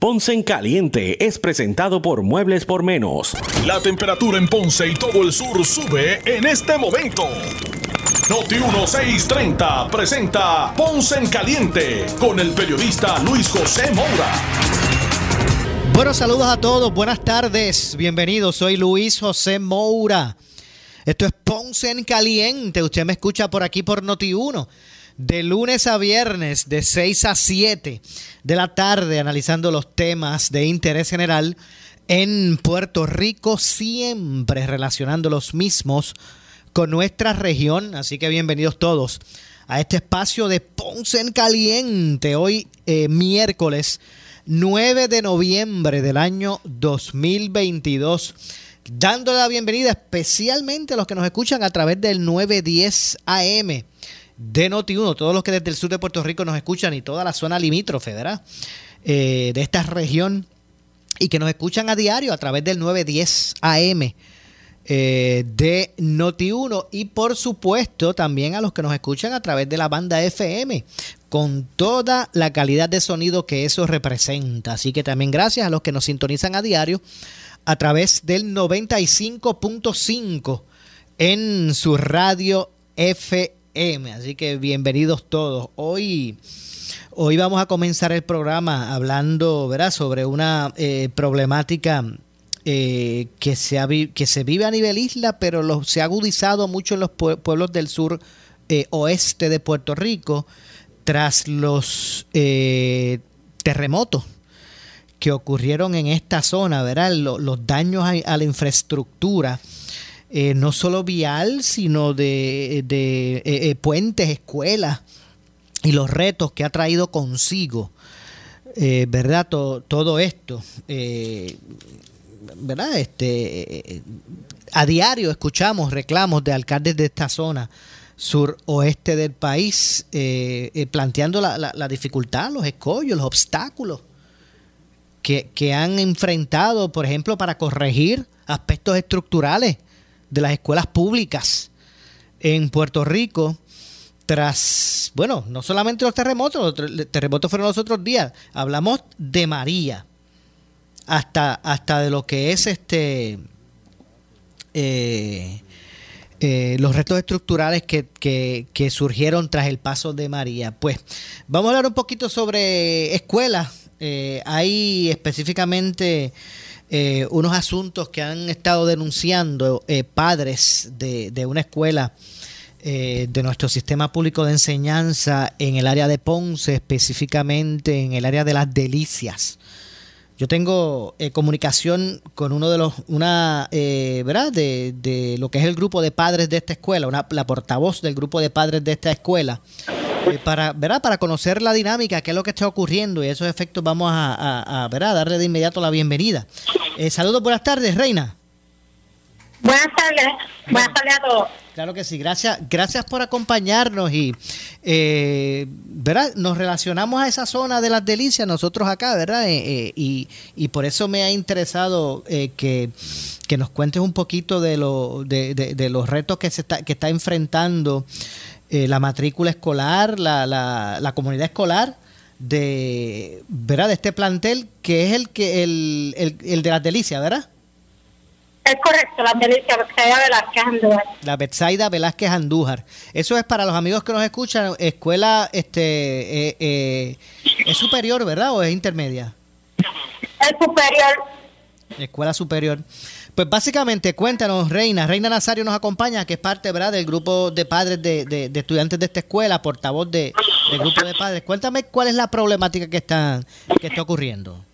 Ponce en Caliente es presentado por Muebles por Menos. La temperatura en Ponce y todo el sur sube en este momento. Noti 1630 presenta Ponce en Caliente con el periodista Luis José Moura. Buenos saludos a todos, buenas tardes, bienvenidos, soy Luis José Moura. Esto es Ponce en Caliente. Usted me escucha por aquí por Noti1. De lunes a viernes, de 6 a 7 de la tarde, analizando los temas de interés general en Puerto Rico, siempre relacionando los mismos con nuestra región. Así que bienvenidos todos a este espacio de Ponce en Caliente. Hoy, eh, miércoles 9 de noviembre del año 2022 dándole la bienvenida especialmente a los que nos escuchan a través del 910 AM de Noti1, todos los que desde el sur de Puerto Rico nos escuchan y toda la zona limítrofe, ¿verdad? Eh, de esta región y que nos escuchan a diario a través del 910 AM eh, de Noti1 y por supuesto también a los que nos escuchan a través de la banda FM con toda la calidad de sonido que eso representa. Así que también gracias a los que nos sintonizan a diario a través del 95.5 en su radio FM. Así que bienvenidos todos. Hoy, hoy vamos a comenzar el programa hablando ¿verdad? sobre una eh, problemática eh, que, se que se vive a nivel isla, pero se ha agudizado mucho en los pueblos del sur eh, oeste de Puerto Rico tras los terremotos que ocurrieron en esta zona, ¿verdad? Los, daños a, la infraestructura, eh, no solo vial, sino de, eh, eh, puentes, escuelas y los retos que ha traído consigo, ¿verdad? todo esto, ¿verdad? Este, a diario escuchamos reclamos de alcaldes de esta zona suroeste del país, planteando la, la dificultad, los escollos, los obstáculos que, han enfrentado, por ejemplo, para corregir aspectos estructurales de las escuelas públicas en Puerto Rico tras, bueno, no solamente los terremotos, los terremotos fueron los otros días, hablamos de María, hasta, hasta de lo que es este eh, eh, los retos estructurales que, que, surgieron tras el paso de María. Pues vamos a hablar un poquito sobre escuelas eh, hay específicamente eh, unos asuntos que han estado denunciando eh, padres de, de, una escuela de nuestro sistema público de enseñanza en el área de Ponce, específicamente en el área de las delicias. Yo tengo comunicación con uno de los, una, ¿verdad? De, de, lo que es el grupo de padres de esta escuela, una, la portavoz del grupo de padres de esta escuela. Eh, para, ¿verdad? para conocer la dinámica, qué es lo que está ocurriendo y esos efectos vamos a, a, darle de inmediato la bienvenida. Eh, saludos, buenas tardes, Reina. Buenas tardes, buenas tardes a todos. Claro que sí, gracias, gracias por acompañarnos y eh, ¿verdad? nos relacionamos a esa zona de las delicias nosotros acá, ¿verdad? y, y, por eso me ha interesado que, que, nos cuentes un poquito de, lo, de, de, los retos que se está, que está enfrentando eh, la matrícula escolar, la, la, la, comunidad escolar de, ¿verdad? de este plantel, que es el, que el, el, de las delicias, ¿verdad? Es correcto, las delicias, Betsaida Velázquez Andújar. La Betsaida Velázquez Andújar. Eso es para los amigos que nos escuchan, escuela este eh, eh, es superior, ¿verdad? ¿O es intermedia? Es superior. Escuela superior. Pues básicamente, cuéntanos, Reina. Reina Nazario nos acompaña, que es parte ¿verdad? del grupo de padres de, estudiantes de esta escuela, portavoz de, del grupo de padres. Cuéntame cuál es la problemática que está, que está ocurriendo.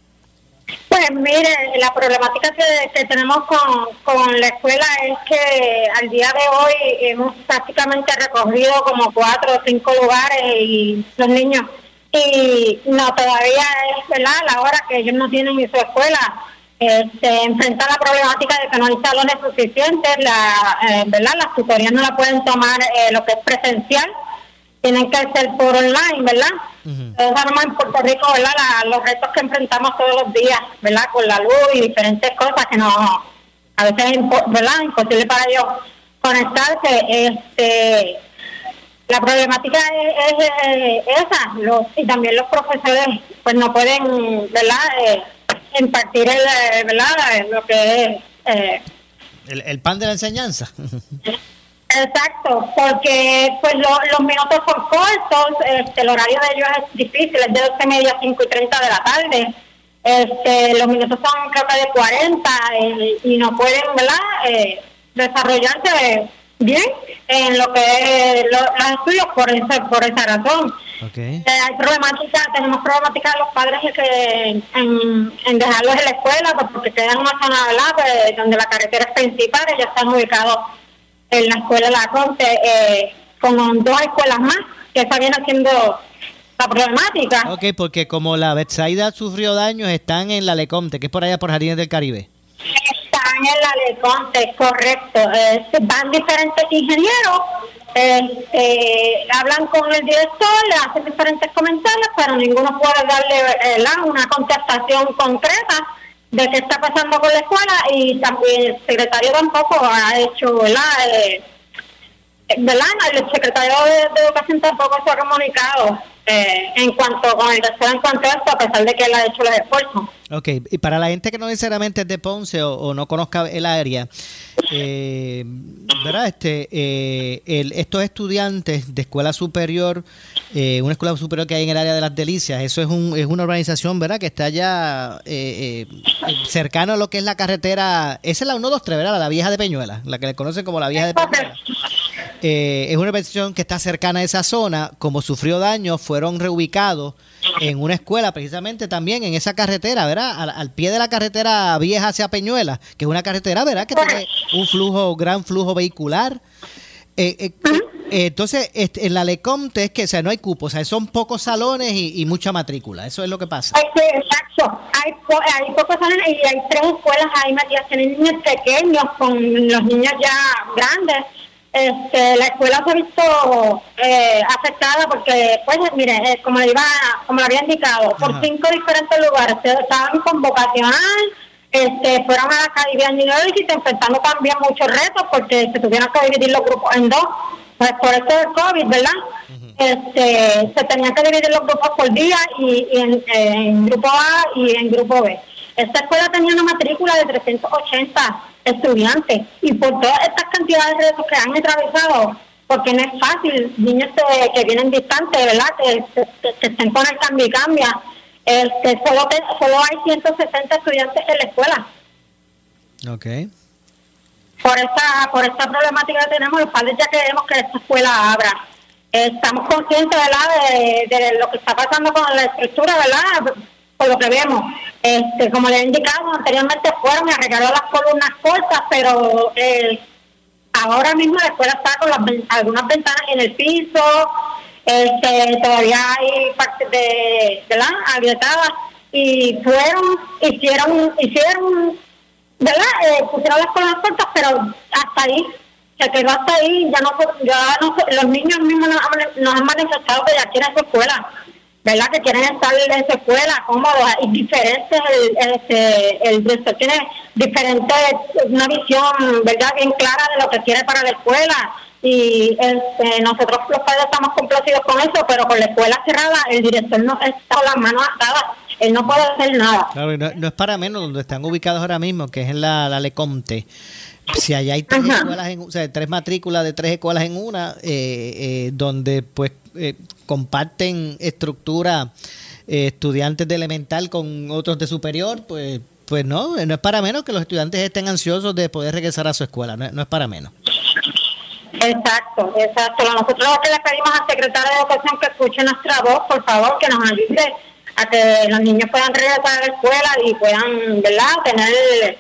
Pues mire, la problemática que, tenemos con, con, la escuela es que al día de hoy hemos prácticamente recogido como cuatro o cinco lugares y los niños, y no, todavía es ¿verdad? la hora que ellos no tienen en su escuela este, enfrentar la problemática de que no hay salones suficientes, la, eh, ¿verdad? Las tutorías no la pueden tomar eh, lo que es presencial, tienen que ser por online, ¿verdad? sabemos en Puerto Rico, ¿verdad? los retos que enfrentamos todos los días, ¿verdad? Con la luz y diferentes cosas que no, a veces es ¿verdad? imposible para ellos conectarse. Este, la problemática es, esa, los, y también los profesores pues no pueden, ¿verdad? Eh, impartir el, eh, ¿verdad? Lo que es... Eh, el, el pan de la enseñanza. Exacto, porque pues los minutos son cortos, este, el horario de ellos es difícil, es de 12 media a 5 y 30 de la tarde. Este, los minutos son creo que de 40 eh, y no pueden ¿verdad? Eh, desarrollarse bien en lo que es los estudios por esa, por esa razón. Eh, hay problemática, tenemos problemática de los padres que en, en dejarlos en la escuela pues, porque quedan en una zona pues, donde la carretera es principal, ya están ubicados en la escuela La Conte eh, con dos escuelas más que está bien haciendo la problemática. Ok, porque como la Betsaida sufrió daños, están en la Lecomte, que es por allá por Jardines del Caribe. La Leconte, correcto. Eh, van diferentes ingenieros, eh, hablan con el director, le hacen diferentes comentarios, pero ninguno puede darle una contestación concreta de qué está pasando con la escuela y también el secretario tampoco ha hecho, ¿verdad? Eh, ¿verdad? El secretario de, Educación tampoco se ha comunicado eh, en cuanto con el en cuanto a esto, a pesar de que él ha hecho los esfuerzos. Ok, y para la gente que no necesariamente es de Ponce o, no conozca el área, eh, ¿verdad? Este, eh, el, estos estudiantes de escuela superior, eh, una escuela superior que hay en el área de las Delicias, eso es, un, es una organización, ¿verdad? Que está ya eh, cercano a lo que es la carretera, esa es la 123, ¿verdad? La vieja de Peñuela, la que le conocen como la vieja de Peñuela. Es una organización que está cercana a esa zona, como sufrió daño, fueron reubicados en una escuela precisamente también en esa carretera, ¿verdad? Al, pie de la carretera vieja hacia Peñuela, que es una carretera, ¿verdad? Que tiene un flujo, gran flujo vehicular. Eh, eh, eh, entonces, este, en la Lecomte es que, o sea, no hay cupos, o sea, son pocos salones y, mucha matrícula, eso es lo que pasa. exacto, hay, hay pocos salones y hay tres escuelas ahí metidas, tienen niños pequeños con los niños ya grandes este, la escuela se ha visto eh, afectada porque, pues, mire, eh, como le iba, como le había indicado, por cinco diferentes lugares estaban con vocacional, este, fueron a la Caribbean University enfrentando también muchos retos porque se tuvieron que dividir los grupos en dos, pues por esto del COVID, ¿verdad? Este, se tenían que dividir los grupos por día y, en, en grupo A y en grupo B. Esta escuela tenía una matrícula de 380 estudiantes y por todas estas cantidades de retos que han atravesado, porque no es fácil, niños que, vienen distantes, ¿verdad? Que, que, estén con el cambio y cambia. Este, solo, solo hay 160 estudiantes en la escuela. Ok. Por esta, por esta problemática que tenemos, los padres ya queremos que esta escuela abra. Estamos conscientes, ¿verdad?, de, de lo que está pasando con la estructura, ¿verdad? Por lo que vemos. Este, como le he indicado anteriormente, fueron y arreglaron las columnas cortas, pero eh, ahora mismo la escuela está con las, algunas ventanas en el piso, este, todavía hay partes de, de la agrietadas y fueron, hicieron, hicieron, ¿verdad? Eh, pusieron las columnas cortas, pero hasta ahí se quedó hasta ahí, ya no, ya no, los niños mismos nos han manifestado que ya quieren su escuela ¿verdad? Que quieren estar en su escuela cómodos y diferentes, el, este, el director tiene diferente, una visión, ¿verdad? Bien clara de lo que quiere para la escuela y este, nosotros los padres estamos complacidos con eso, pero con la escuela cerrada el director no está con las manos atadas, él no puede hacer nada. Claro, no, es para menos donde están ubicados ahora mismo, que es en la, la Lecomte. Si allá hay tres, escuelas en, o sea, tres matrículas de tres escuelas en una, eh, eh, donde pues eh, comparten estructura eh, estudiantes de elemental con otros de superior, pues, pues no, no es para menos que los estudiantes estén ansiosos de poder regresar a su escuela, no, es para menos. Exacto, exacto. Nosotros lo que le pedimos al secretario de Educación que escuche nuestra voz, por favor, que nos ayude a que los niños puedan regresar a la escuela y puedan, ¿verdad?, tener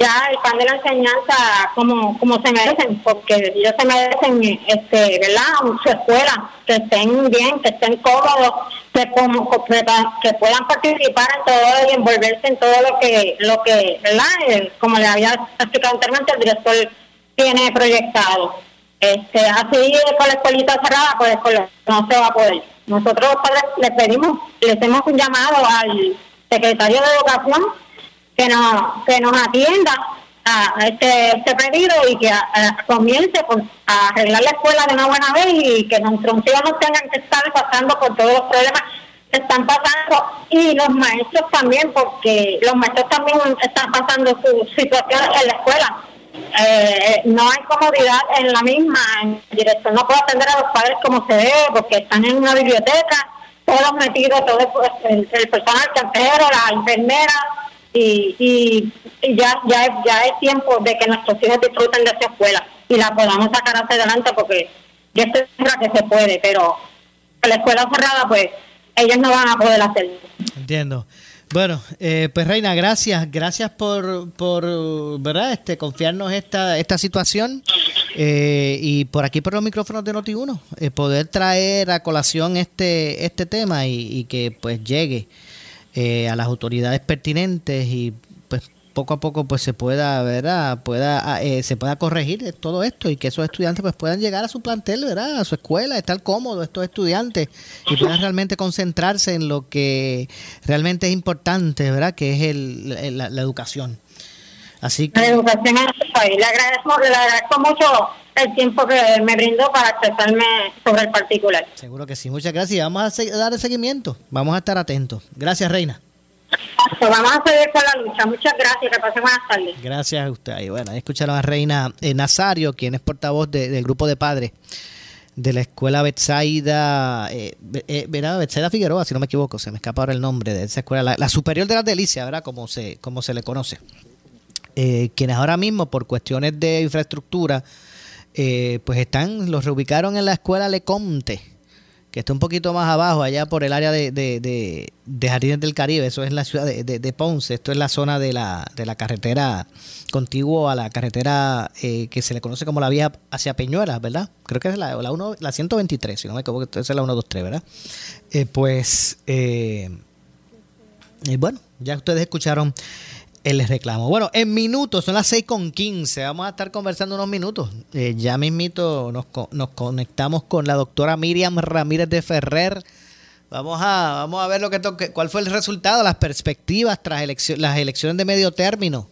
ya el pan de la enseñanza como, como se merecen, porque ellos se merecen, este, ¿verdad? Su escuela, que estén bien, que estén cómodos, que, como, que puedan participar en todo y envolverse en todo lo que, lo que ¿verdad? como le había explicado anteriormente, el director tiene proyectado. Este, así con la escuelita cerrada, pues no se va a poder. nosotros padres le pedimos, le hacemos un llamado al secretario de Educación que nos, que nos atienda a, este, este pedido y que comience a arreglar la escuela de una buena vez y que nuestros hijos no tengan que estar pasando por todos los problemas que están pasando y los maestros también, porque los maestros también están pasando su situación en la escuela. Eh, no hay comodidad en la misma, el director no puede atender a los padres como se debe, porque están en una biblioteca, todos metidos, todo el, el personal cantero, la enfermera, y, y, ya, ya, ya es tiempo de que nuestros hijos disfruten de esa escuela y la podamos sacar hacia adelante porque ya estoy segura que se puede, pero la escuela cerrada, pues ellos no van a poder hacerlo. Entiendo. Bueno, eh, pues Reina, gracias, gracias por, por verdad, este, confiarnos esta, esta situación eh, y por aquí por los micrófonos de Noti1, eh, poder traer a colación este, este tema y, y que pues llegue eh, a las autoridades pertinentes y pues poco a poco pues se pueda verdad pueda ah, eh, se pueda corregir todo esto y que esos estudiantes pues puedan llegar a su plantel verdad a su escuela estar cómodos estos estudiantes y puedan realmente concentrarse en lo que realmente es importante verdad que es el, la, educación. Así que la educación en este país. Le agradezco, le agradezco mucho el tiempo que me brindó para expresarme sobre el particular. Seguro que sí, muchas gracias. Vamos a dar el seguimiento, vamos a estar atentos. Gracias, Reina. Pues vamos a seguir con la lucha. Muchas gracias. Que pasen buenas tardes. Gracias a usted. Y bueno, ahí escucharon a Reina eh, Nazario, quien es portavoz del grupo de padres de la escuela Betsaida, eh, eh, Betsaida Figueroa, si no me equivoco, se me escapa ahora el nombre de esa escuela, la, superior de las delicias, ¿verdad? Como se, como se le conoce. Eh, quienes ahora mismo, por cuestiones de infraestructura, eh, pues están, los reubicaron en la escuela Lecomte, que está un poquito más abajo, allá por el área de, de, de, Jardines del Caribe, eso es la ciudad de, Ponce, esto es la zona de la, de la carretera contiguo a la carretera eh, que se le conoce como la vía hacia Peñuelas, ¿verdad? Creo que es la, la, uno, la 123, si no me equivoco, es la 123, ¿verdad? Eh, pues, bueno, ya ustedes escucharon el reclamo. Bueno, en minutos, son las 6 con 15. Vamos a estar conversando unos minutos. Eh, ya mismito nos, conectamos con la doctora Miriam Ramírez de Ferrer. Vamos a, vamos a ver lo que toque, cuál fue el resultado, las perspectivas tras las elecciones de medio término.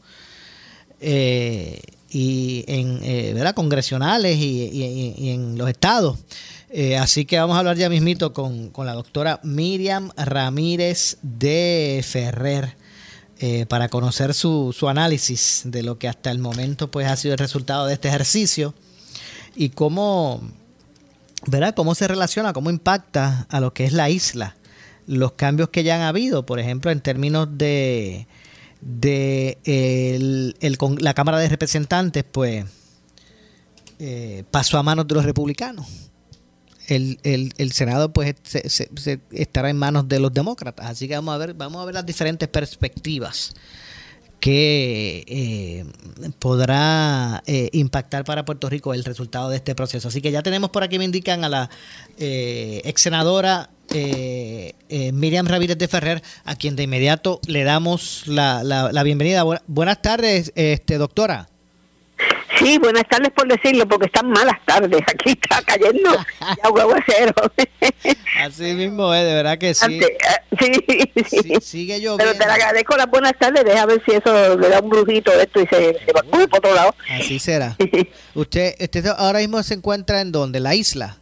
Eh, y en eh, ¿verdad? congresionales y, en los estados. así que vamos a hablar ya mismito con, con la doctora Miriam Ramírez de Ferrer. Eh, para conocer su, su, análisis de lo que hasta el momento pues ha sido el resultado de este ejercicio y cómo, ¿verdad? cómo se relaciona, cómo impacta a lo que es la isla, los cambios que ya han habido, por ejemplo, en términos de, de el, la Cámara de Representantes, pues eh, pasó a manos de los republicanos el, el, el Senado pues se, estará en manos de los demócratas. Así que vamos a ver, vamos a ver las diferentes perspectivas que eh, podrá eh, impactar para Puerto Rico el resultado de este proceso. Así que ya tenemos por aquí, me indican a la eh, ex senadora eh, Miriam Ramírez de Ferrer, a quien de inmediato le damos la, la, bienvenida. Buenas tardes, este doctora. Sí, buenas tardes por decirlo, porque están malas tardes. Aquí está cayendo aguacero. Así mismo es, de verdad que sí. sí, sí. sigue lloviendo. Pero te le agradezco las buenas tardes. Deja ver si eso le da un brujito esto y se, va por otro lado. Así será. ¿Usted, usted ahora mismo se encuentra en dónde? ¿La isla?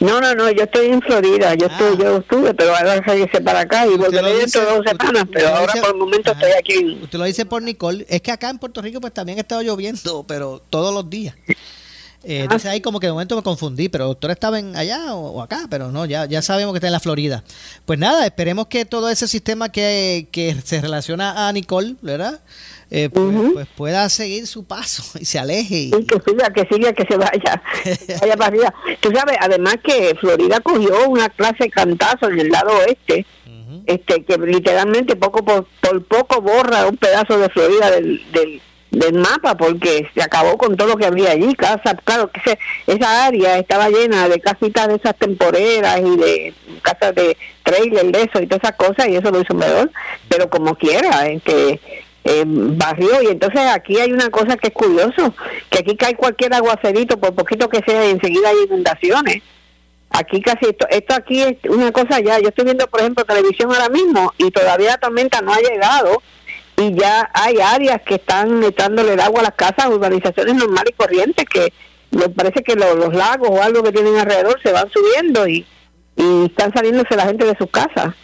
No, no, no, yo estoy en Florida, yo estoy, yo estuve, pero ahora salirse para acá y volveré dentro de dos semanas, pero ahora por el momento estoy aquí. Usted lo dice por Nicole, es que acá en Puerto Rico pues también ha estado lloviendo, pero todos los días. Eh, entonces ahí como que de momento me confundí, pero doctor estaba en allá o, acá, pero no, ya, ya sabemos que está en la Florida. Pues nada, esperemos que todo ese sistema que, que se relaciona a Nicole, ¿verdad? Eh, pues, pues, pueda seguir su paso y se aleje. Y... que siga, que siga, que se vaya, vaya para arriba. Tú sabes, además que Florida cogió una clase de cantazo en el lado oeste, este que literalmente poco por, poco borra un pedazo de Florida del, del, del mapa porque se acabó con todo lo que había allí. Casa, claro que esa área estaba llena de casitas de esas temporeras y de casas de trailer de eso y todas esas cosas y eso lo hizo mejor, pero como quiera, en que eh, barrio y entonces aquí hay una cosa que es curioso, que aquí cae cualquier aguacerito, por poquito que sea, enseguida hay inundaciones. Aquí casi esto, esto aquí es una cosa ya. Yo estoy viendo, por ejemplo, televisión ahora mismo y todavía la tormenta no ha llegado y ya hay áreas que están echándole el agua a las casas, urbanizaciones normales y corrientes que me parece que los lagos o algo que tienen alrededor se van subiendo y, y están saliéndose la gente de sus casas.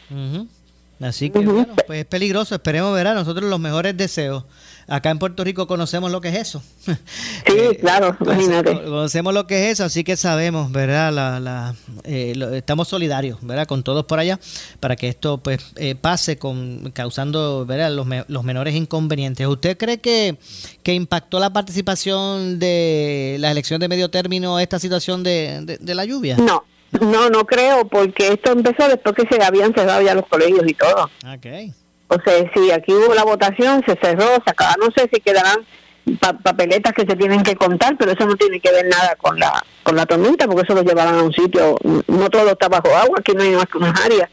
Así que, bueno, pues es peligroso. Esperemos, ver a nosotros los mejores deseos acá en Puerto Rico conocemos lo que es eso. Sí, eh, claro, imagínate. Conocemos lo que es eso, así que sabemos, ¿verdad? La, la, eh, estamos solidarios, ¿verdad? Con todos por allá para que esto pues eh, pase con causando, ¿verdad? Los, los menores inconvenientes. ¿Usted cree que, que impactó la participación de la elección de medio término esta situación de, de, la lluvia? No. No, no creo, porque esto empezó después que se habían cerrado ya los colegios y todo. Okay. O sea, si aquí hubo la votación, se cerró, se acaba, no sé si quedarán papeletas que se tienen que contar, pero eso no tiene que ver nada con la con la tormenta, porque eso lo llevarán a un sitio, no todo está bajo agua, aquí no hay más que unas áreas.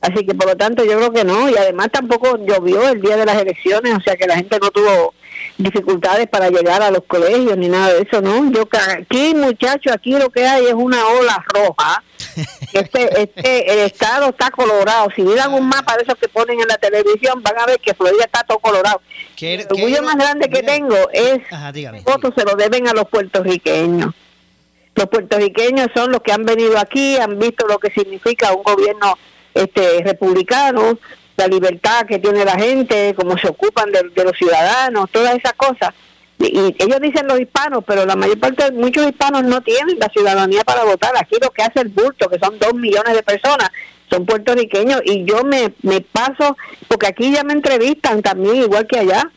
Así que por lo tanto yo creo que no, y además tampoco llovió el día de las elecciones, o sea que la gente no tuvo dificultades para llegar a los colegios ni nada de eso, ¿no? Yo aquí, muchachos, aquí lo que hay es una ola roja. Este, este, el estado está colorado. Si miran un mapa de esos que ponen en la televisión, van a ver que Florida está todo colorado. el orgullo más grande que tengo es votos se lo deben a los puertorriqueños. Los puertorriqueños son los que han venido aquí, han visto lo que significa un gobierno este republicano, la libertad que tiene la gente, cómo se ocupan de, los ciudadanos, todas esas cosas. Y, ellos dicen los hispanos, pero la mayor parte, de muchos hispanos no tienen la ciudadanía para votar. Aquí lo que hace el bulto, que son dos millones de personas, son puertorriqueños y yo me, me paso, porque aquí ya me entrevistan también, igual que allá,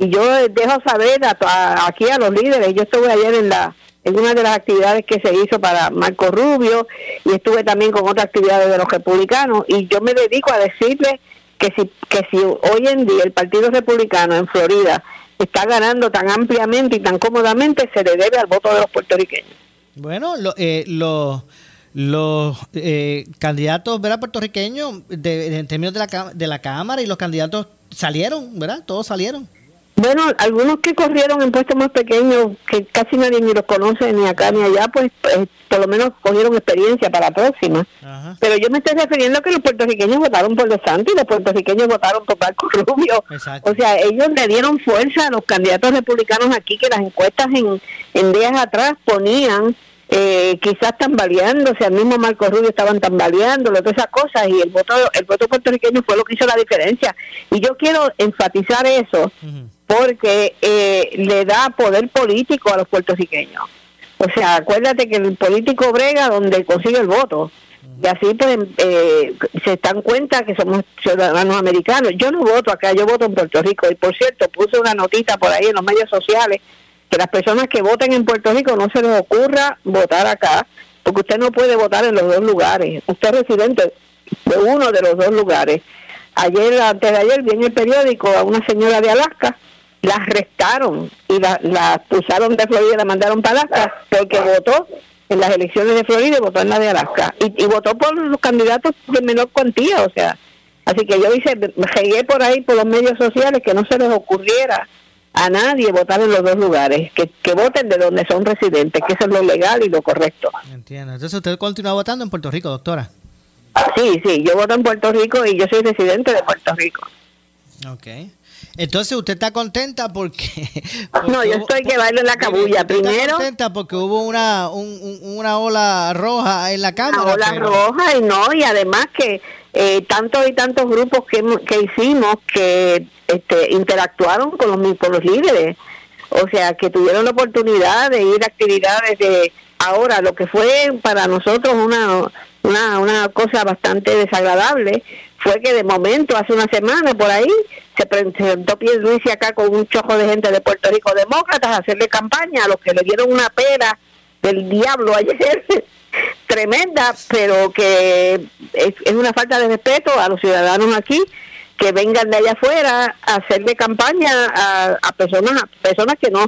y yo dejo saber aquí a los líderes. Yo estuve ayer en la en una de las actividades que se hizo para Marco Rubio y estuve también con otras actividades de los republicanos y yo me dedico a decirles que si, que si hoy en día el Partido Republicano en Florida está ganando tan ampliamente y tan cómodamente, se le debe al voto de los puertorriqueños. Bueno, lo, eh, los eh, candidatos ¿verdad? puertorriqueños de, en términos de la, de la Cámara y los candidatos salieron, ¿verdad? Todos salieron. Bueno, algunos que corrieron en puestos más pequeños, que casi nadie ni los conoce ni acá ni allá, pues, pues por lo menos cogieron experiencia para la próxima. Pero yo me estoy refiriendo a que los puertorriqueños votaron por De Santos y los puertorriqueños votaron por Marco Rubio. O sea, ellos le dieron fuerza a los candidatos republicanos aquí que las encuestas en, en días atrás ponían eh, quizás tambaleándose, al mismo Marco Rubio estaban tambaleando, todas esas cosas, y el voto, el voto puertorriqueño fue lo que hizo la diferencia. Y yo quiero enfatizar eso, porque eh, le da poder político a los puertorriqueños. O sea, acuérdate que el político brega donde consigue el voto. Y así pues eh, se dan cuenta que somos ciudadanos americanos. Yo no voto acá, yo voto en Puerto Rico. Y por cierto, puse una notita por ahí en los medios sociales que las personas que voten en Puerto Rico no se les ocurra votar acá, porque usted no puede votar en los dos lugares. Usted es residente de uno de los dos lugares. Ayer, antes de ayer, vi en el periódico a una señora de Alaska, la arrestaron y la, la expulsaron de Florida y la mandaron para Alaska porque votó en las elecciones de Florida y votó en la de Alaska. Y, votó por los candidatos de menor cuantía, o sea. Así que yo hice, llegué por ahí por los medios sociales que no se les ocurriera a nadie votar en los dos lugares, que, que voten de donde son residentes, que eso es lo legal y lo correcto. Entiendo. Entonces usted continúa votando en Puerto Rico, doctora. Sí, sí, yo voto en Puerto Rico y yo soy residente de Puerto Rico. Ok. Entonces usted está contenta porque... no, yo estoy que bailo en la cabulla. Primero... Está contenta porque hubo una, una ola roja en la Cámara. Una ola roja y no, y además que eh, tantos y tantos grupos que, que hicimos que este, interactuaron con los, con los líderes. O sea, que tuvieron la oportunidad de ir a actividades de... Ahora, lo que fue para nosotros una, una, una cosa bastante desagradable fue que de momento, hace una semana por ahí, se presentó Luis acá con un chojo de gente de Puerto Rico demócratas a hacerle campaña a los que le dieron una pera del diablo ayer. Tremenda, pero que es, una falta de respeto a los ciudadanos aquí que vengan de allá afuera a hacerle campaña a, a personas a personas que no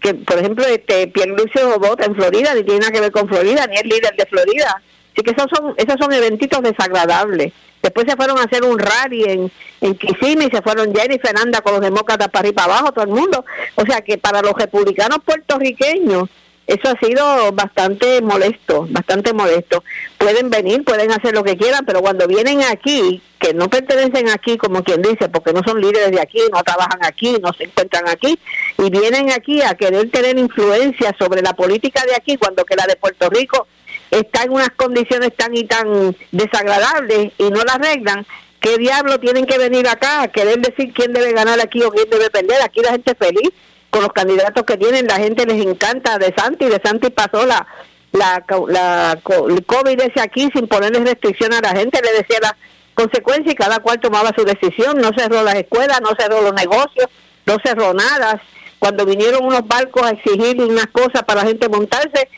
que por ejemplo este Pierlucio vota en Florida ni tiene nada que ver con Florida ni es líder de Florida así que esos son esos son eventitos desagradables después se fueron a hacer un rally en en Kissimmee se fueron Jenny y Fernanda con los demócratas para arriba para abajo todo el mundo o sea que para los republicanos puertorriqueños eso ha sido bastante molesto, bastante molesto. Pueden venir, pueden hacer lo que quieran, pero cuando vienen aquí, que no pertenecen aquí, como quien dice, porque no son líderes de aquí, no trabajan aquí, no se encuentran aquí, y vienen aquí a querer tener influencia sobre la política de aquí, cuando que la de Puerto Rico está en unas condiciones tan y tan desagradables y no la arreglan, ¿qué diablo tienen que venir acá a querer decir quién debe ganar aquí o quién debe perder? Aquí la gente feliz con los candidatos que tienen, la gente les encanta de Santi, de Santi pasó la, la, la el COVID ese aquí sin ponerle restricción a la gente, le decía las consecuencias y cada cual tomaba su decisión, no cerró las escuelas, no cerró los negocios, no cerró nada. Cuando vinieron unos barcos a exigir unas cosas para la gente montarse,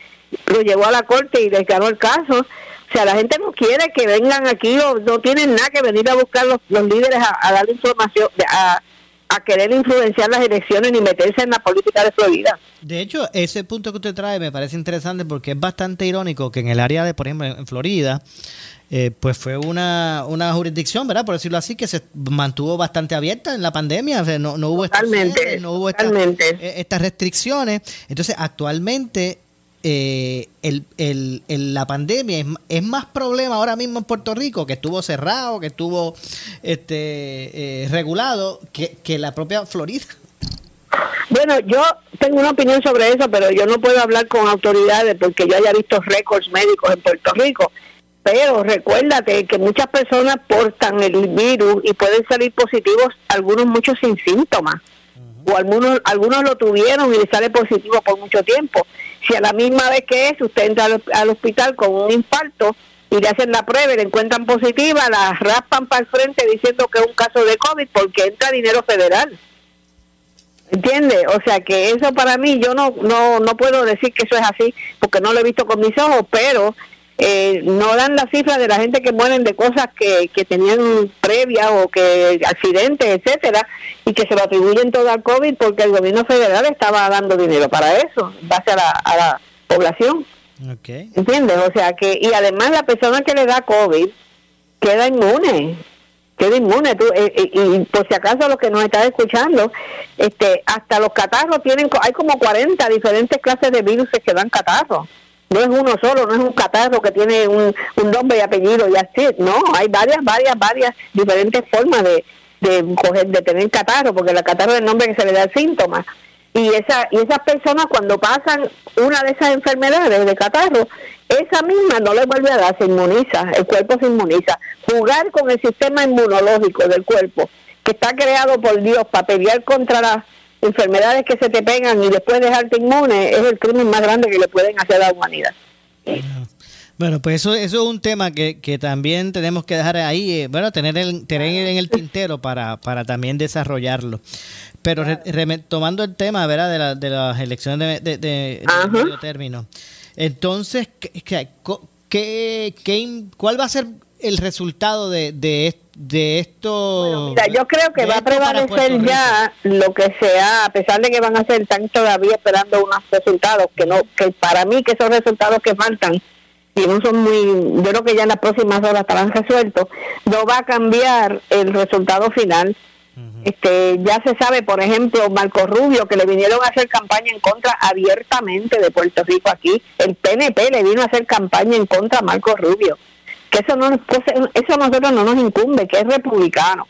lo llevó a la corte y les ganó el caso. O sea, la gente no quiere que vengan aquí, o no tienen nada que venir a buscar los, los líderes a, dar información, a, a querer influenciar las elecciones ni meterse en la política de Florida. De hecho, ese punto que usted trae me parece interesante porque es bastante irónico que en el área de, por ejemplo, en Florida, eh, pues fue una, una jurisdicción, ¿verdad? Por decirlo así, que se mantuvo bastante abierta en la pandemia. no, no hubo, no hubo eh, estas restricciones. Entonces, actualmente eh, el, la pandemia es, es, más problema ahora mismo en Puerto Rico, que estuvo cerrado, que estuvo este, eh, regulado, que, que la propia Florida. Bueno, yo tengo una opinión sobre eso, pero yo no puedo hablar con autoridades porque yo haya visto récords médicos en Puerto Rico. Pero recuérdate que muchas personas portan el virus y pueden salir positivos, algunos muchos sin síntomas. O algunos, algunos lo tuvieron y les sale positivo por mucho tiempo. Si a la misma vez que es, usted entra al, hospital con un infarto y le hacen la prueba y le encuentran positiva, la raspan para el frente diciendo que es un caso de COVID porque entra dinero federal. ¿Entiende? O sea que eso para mí, yo no, no, no puedo decir que eso es así porque no lo he visto con mis ojos, pero eh, no dan la cifra de la gente que mueren de cosas que, que tenían previa o que accidentes, etcétera, y que se lo atribuyen todo al COVID porque el gobierno federal estaba dando dinero para eso, en base a la, a la población. Okay. ¿Entiendes? O sea que, y además la persona que le da COVID queda inmune, queda inmune. Tú, eh, eh, y por si acaso los que nos están escuchando, este, hasta los catarros tienen, hay como 40 diferentes clases de virus que dan catarros no es uno solo, no es un catarro que tiene un, nombre y apellido y así, no, hay varias, varias, varias diferentes formas de, de, coger, de tener catarro, porque el catarro es el nombre que se le da al síntoma. Y, esa, y esas personas cuando pasan una de esas enfermedades de catarro, esa misma no le vuelve a dar, se inmuniza, el cuerpo se inmuniza. Jugar con el sistema inmunológico del cuerpo, que está creado por Dios para pelear contra la enfermedades que se te pegan y después dejarte inmune es el crimen más grande que le pueden hacer a la humanidad. Bueno, pues eso, eso es un tema que, que también tenemos que dejar ahí, eh, bueno, tener, el, tener en el tintero para, para también desarrollarlo. Pero retomando el tema, ¿verdad? De, la, de las elecciones de, de, medio término. Entonces, ¿qué, qué, qué, cuál va a ser el resultado de, de, de esto? mira, yo creo que va a prevalecer ya lo que sea, a pesar de que van a ser, están todavía esperando unos resultados que no, que para mí que son resultados que faltan y no son muy, yo creo que ya en las próximas horas estarán resueltos, no va a cambiar el resultado final. Este, ya se sabe, por ejemplo, Marco Rubio, que le vinieron a hacer campaña en contra abiertamente de Puerto Rico aquí, el PNP le vino a hacer campaña en contra a Marco Rubio que eso no eso a nosotros no nos incumbe, que es republicano.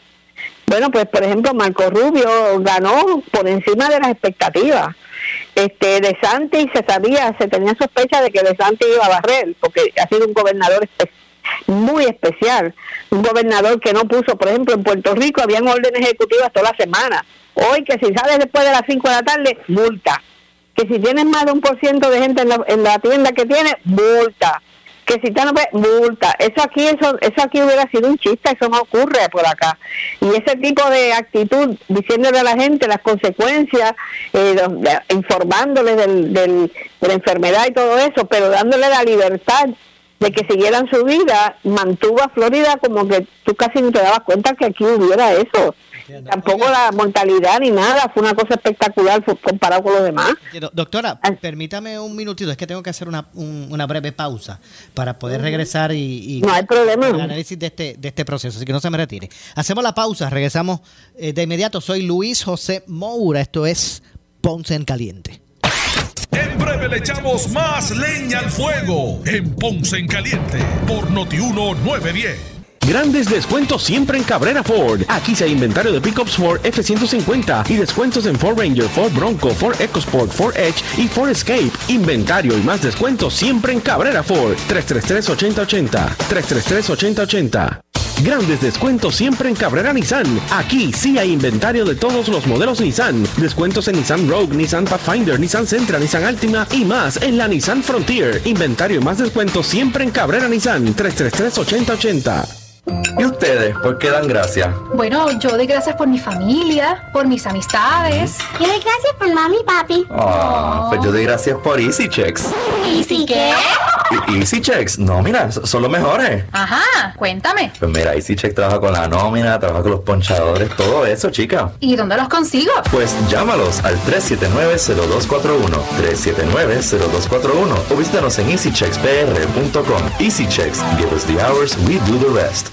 Bueno, pues por ejemplo, Marco Rubio ganó por encima de las expectativas. Este, de Santi se sabía, se tenía sospecha de que De Santi iba a barrer, porque ha sido un gobernador muy especial, un gobernador que no puso, por ejemplo, en Puerto Rico habían órdenes ejecutivas toda la semana. Hoy que si sales después de las 5 de la tarde, multa. Que si tienes más de un por ciento de gente en la, en la tienda que tiene, multa que si te no multa. Eso aquí, eso, eso aquí hubiera sido un chiste, eso no ocurre por acá. Y ese tipo de actitud, diciéndole a la gente las consecuencias, eh, informándoles del, del, de la enfermedad y todo eso, pero dándole la libertad de que siguieran su vida, mantuvo a Florida como que tú casi no te dabas cuenta que aquí hubiera eso. Tampoco la mortalidad ni nada, fue una cosa espectacular comparado con lo demás. Doctora, ah. permítame un minutito, es que tengo que hacer una, una breve pausa para poder regresar y, no hay problema. el análisis de este, de este proceso, así que no se me retire. Hacemos la pausa, regresamos eh, de inmediato. Soy Luis José Moura, esto es Ponce en Caliente. En breve le echamos más leña al fuego en Ponce en Caliente por Notiuno 910. Grandes descuentos siempre en Cabrera Ford. Aquí se hay inventario de pickups Ford F-150 y descuentos en Ford Ranger, Ford Bronco, Ford EcoSport, Ford Edge y Ford Escape. Inventario y más descuentos siempre en Cabrera Ford. 333-8080. 333-8080. Grandes descuentos siempre en Cabrera Nissan. Aquí sí hay inventario de todos los modelos Nissan. Descuentos en Nissan Rogue, Nissan Pathfinder, Nissan Sentra, Nissan Altima y más en la Nissan Frontier. Inventario y más descuentos siempre en Cabrera Nissan. 333-8080. ¿Y ustedes por qué dan gracias? Bueno, yo doy gracias por mi familia, por mis amistades. Yo doy gracias por mami y papi. Ah, pues yo doy gracias por Easy Checks. ¿Easy qué? Easy Checks, no, mira, so- son los mejores. Ajá, cuéntame. Pues mira, Easy Checks trabaja con la nómina, trabaja con los ponchadores, todo eso, chica. ¿Y dónde los consigo? Pues llámalos al 379-0241, 379-0241 o visítanos en easycheckspr.com. Easy Checks, give us the hours, we do the rest.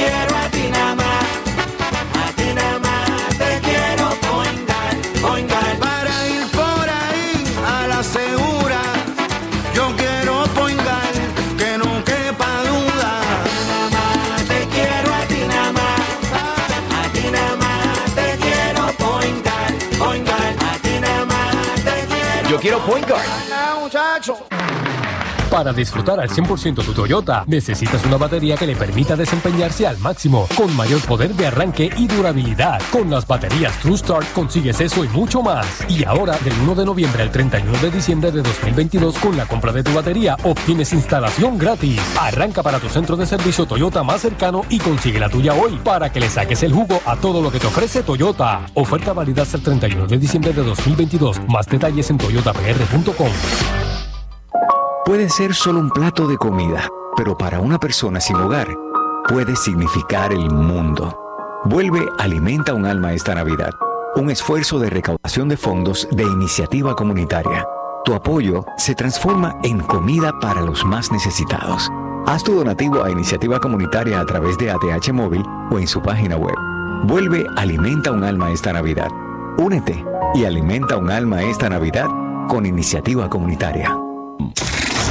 quiero, a ti nada más. A ti nada más te quiero poingar, poingar. Para ir por ahí a la segura. Yo quiero poingar, que no quepa duda. A ti nada más te quiero, a ti nada más. A ti nada más te quiero poingar, poingar. A ti nada más te quiero. Yo quiero Point Guard. Para disfrutar al 100% tu Toyota, necesitas una batería que le permita desempeñarse al máximo, con mayor poder de arranque y durabilidad. Con las baterías True Start consigues eso y mucho más. Y ahora, del 1 de noviembre al 31 de diciembre de 2022, con la compra de tu batería, obtienes instalación gratis. Arranca para tu centro de servicio Toyota más cercano y consigue la tuya hoy, para que le saques el jugo a todo lo que te ofrece Toyota. Oferta válida hasta el 31 de diciembre de 2022. Más detalles en toyotapr.com. Puede ser solo un plato de comida, pero para una persona sin hogar puede significar el mundo. Vuelve Alimenta un alma esta Navidad, un esfuerzo de recaudación de fondos de iniciativa comunitaria. Tu apoyo se transforma en comida para los más necesitados. Haz tu donativo a iniciativa comunitaria a través de ATH Móvil o en su página web. Vuelve Alimenta un alma esta Navidad. Únete y alimenta un alma esta Navidad con iniciativa comunitaria.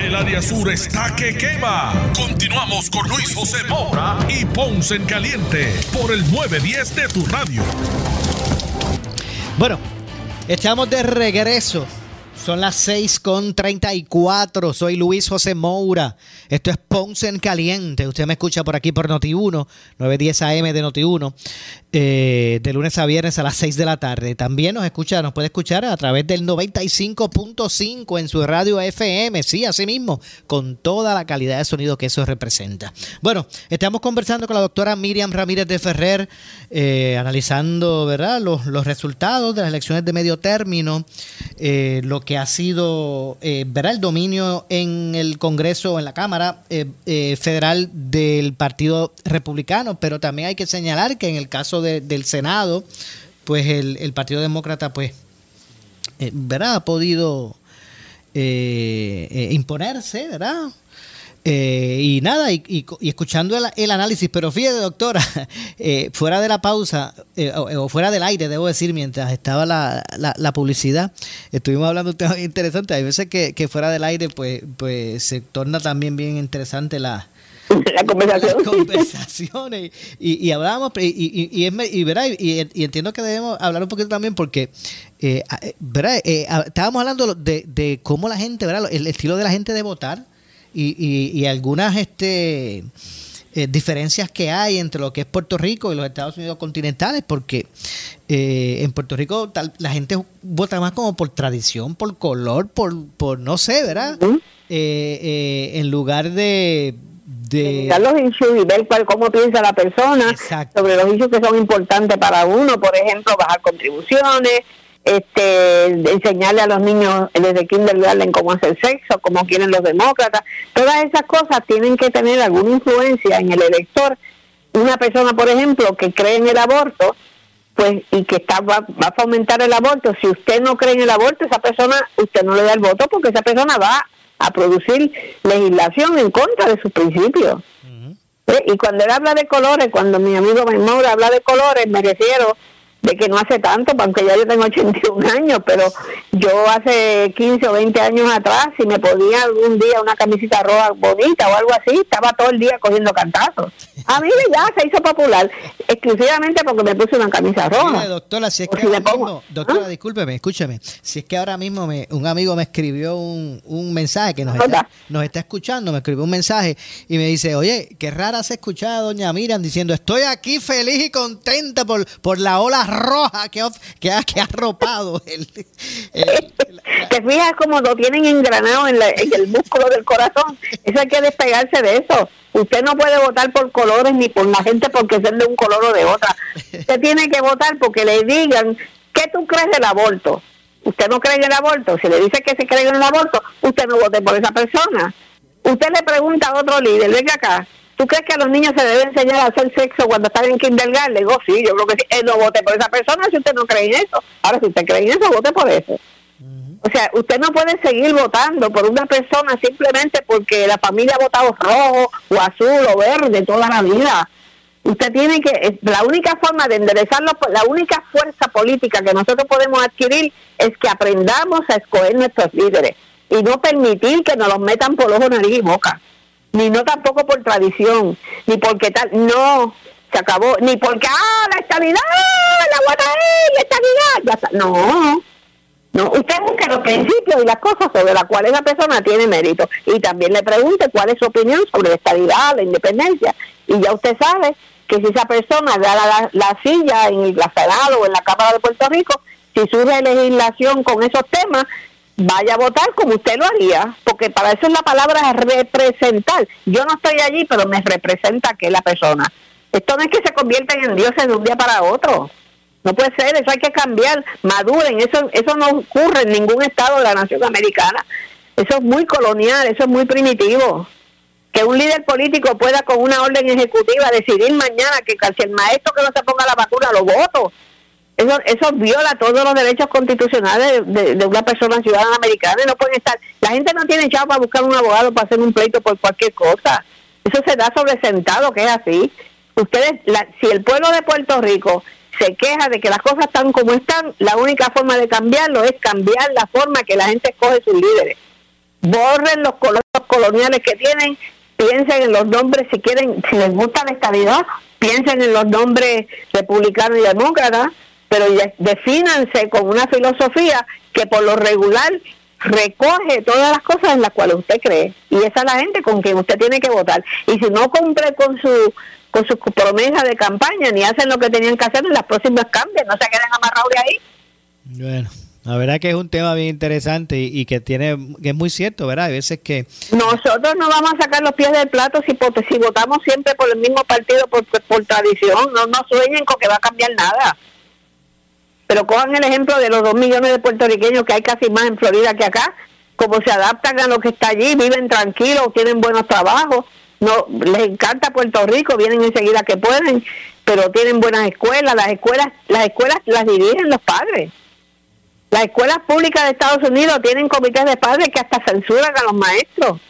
El área sur está que quema. Continuamos con Luis José Moura y Ponce en Caliente por el 910 de tu radio. Bueno, estamos de regreso. Son las 6 con 34. Soy Luis José Moura. Esto es Ponce en Caliente. Usted me escucha por aquí por Noti1, 910 AM de Noti1, eh, de lunes a viernes a las 6 de la tarde. También nos escucha, nos puede escuchar a través del 95.5 en su radio FM. Sí, así mismo, con toda la calidad de sonido que eso representa. Bueno, estamos conversando con la doctora Miriam Ramírez de Ferrer, eh, analizando ¿verdad? Los, resultados de las elecciones de medio término, eh, lo que ha sido eh, ¿verdad? el dominio en el Congreso, en la Cámara Federal del Partido Republicano, pero también hay que señalar que en el caso de- del Senado, pues el, Partido Demócrata, pues, eh, ¿verdad? Ha podido eh, eh, imponerse, ¿verdad? Eh, y nada, y, escuchando el, análisis, pero fíjate, doctora, eh, fuera de la pausa, o, fuera del aire, debo decir, mientras estaba la, publicidad, estuvimos hablando de un tema interesante. Hay veces que, que fuera del aire, pues, pues se torna también bien interesante la, la conversación. las conversaciones. Y, y hablábamos, y, y, y, es me- y, ¿verdad? Y, y entiendo que debemos hablar un poquito también porque, eh, eh. Eh, estábamos hablando de, de cómo la gente, ¿verdad? El estilo de la gente de votar y, algunas este eh, diferencias que hay entre lo que es Puerto Rico y los Estados Unidos continentales, porque eh, en Puerto Rico tal, la gente vota más como por tradición, por color, por, por no sé, ¿verdad? Eh, en lugar de... de Mirar los issues y ver cuál, cómo piensa la persona sobre los issues que son importantes para uno, por ejemplo, bajar contribuciones, este, enseñarle a los niños desde kindergarten cómo hacer sexo, cómo quieren los demócratas, todas esas cosas tienen que tener alguna influencia en el elector. Una persona, por ejemplo, que cree en el aborto, pues y que está va, va a fomentar el aborto, si usted no cree en el aborto, esa persona, usted no le da el voto porque esa persona va a producir legislación en contra de sus principios. ¿Eh? Y cuando él habla de colores, cuando mi amigo Maimora habla de colores, me refiero de que no hace tanto, aunque ya yo tengo 81 años, pero yo hace 15 o 20 años atrás, si me ponía algún día una camisita roja bonita o algo así, estaba todo el día cogiendo cantazos. A mí ya se hizo popular, exclusivamente porque me puse una camisa roja. Mire, doctora, si es que si ahora mismo, doctora, discúlpeme, escúcheme, si es que ahora mismo me, un amigo me escribió un, un mensaje que nos está, nos está escuchando, me escribió un mensaje y me dice, oye, qué rara se escuchaba a doña Miriam diciendo, estoy aquí feliz y contenta por, por la ola roja que, que, ha, que ha arropado el, el- Te fijas como lo tienen engranado en, la- en el músculo del corazón. Eso hay que despegarse de eso. Usted no puede votar por colores ni por la gente porque ser de un color o de otra. Usted tiene que votar porque le digan qué tú crees del aborto. Usted no cree en el aborto. Si le dice que se cree en el aborto, usted no vote por esa persona. Usted le pregunta a otro líder, venga acá, ¿tú crees que a los niños se debe enseñar a hacer sexo cuando están en kindergarten? Le digo, sí, yo creo que sí. Eh, no vote por esa persona si usted no cree en eso. Ahora, si usted cree en eso, vote por eso. O sea, usted no puede seguir votando por una persona simplemente porque la familia ha votado rojo o azul o verde toda la vida. Usted tiene que, es- la única forma de enderezarlo, la única fuerza política que nosotros podemos adquirir es que aprendamos a escoger nuestros líderes y no permitir que nos los metan por ojo, nariz y boca. Ni no tampoco por tradición, ni porque tal, no, se acabó, ni porque, ah, la estabilidad, la guata la estabilidad, ya está. no, no, usted busque los principios y las cosas sobre las cuales la persona tiene mérito y también le pregunte cuál es su opinión sobre la estabilidad, la independencia y ya usted sabe que si esa persona da la silla en el Senado o en la Cámara de Puerto Rico, si surge legislación con esos temas, vaya a votar como usted lo haría, porque para eso es la palabra representar. Yo no estoy allí, pero me representa que la persona. Esto no es que se conviertan en dioses de un día para otro. No puede ser, eso hay que cambiar, maduren, eso eso no ocurre en ningún estado de la nación americana. Eso es muy colonial, eso es muy primitivo. Que un líder político pueda con una orden ejecutiva decidir mañana que si el maestro que no se ponga la vacuna lo voto. Eso, eso viola todos los derechos constitucionales de, una persona ciudadana americana y no pueden estar. La gente no tiene chavo para buscar un abogado para hacer un pleito por cualquier cosa. Eso se da sobre sentado que es así. Ustedes, la- si el pueblo de Puerto Rico se queja de que las cosas están como están, la única forma de cambiarlo es cambiar la forma que la gente escoge sus líderes. Borren los colores coloniales que tienen, piensen en los nombres, si quieren, si les gusta la estabilidad, piensen en los nombres republicanos y demócratas, pero defínanse con una filosofía que por lo regular recoge todas las cosas en las cuales usted cree. Y esa es la gente con quien usted tiene que votar. Y si no cumple con su con sus promesas de campaña ni hacen lo que tenían que hacer en las próximas cambian no se queden amarrados de ahí. Bueno, la verdad que es un tema bien interesante y, y que tiene que es muy cierto, ¿verdad? Hay veces que nosotros no vamos a sacar los pies del plato si votamos siempre por el mismo partido por, por tradición. No no sueñen con que va a cambiar nada pero cojan el ejemplo de los dos millones de puertorriqueños que hay casi más en Florida que acá, como se adaptan a lo que está allí, viven tranquilos, tienen buenos trabajos, no les encanta Puerto Rico, vienen enseguida que pueden, pero tienen buenas escuelas, las escuelas, las escuelas las dirigen los padres. Las escuelas públicas de Estados Unidos tienen comités de padres que hasta censuran a los maestros.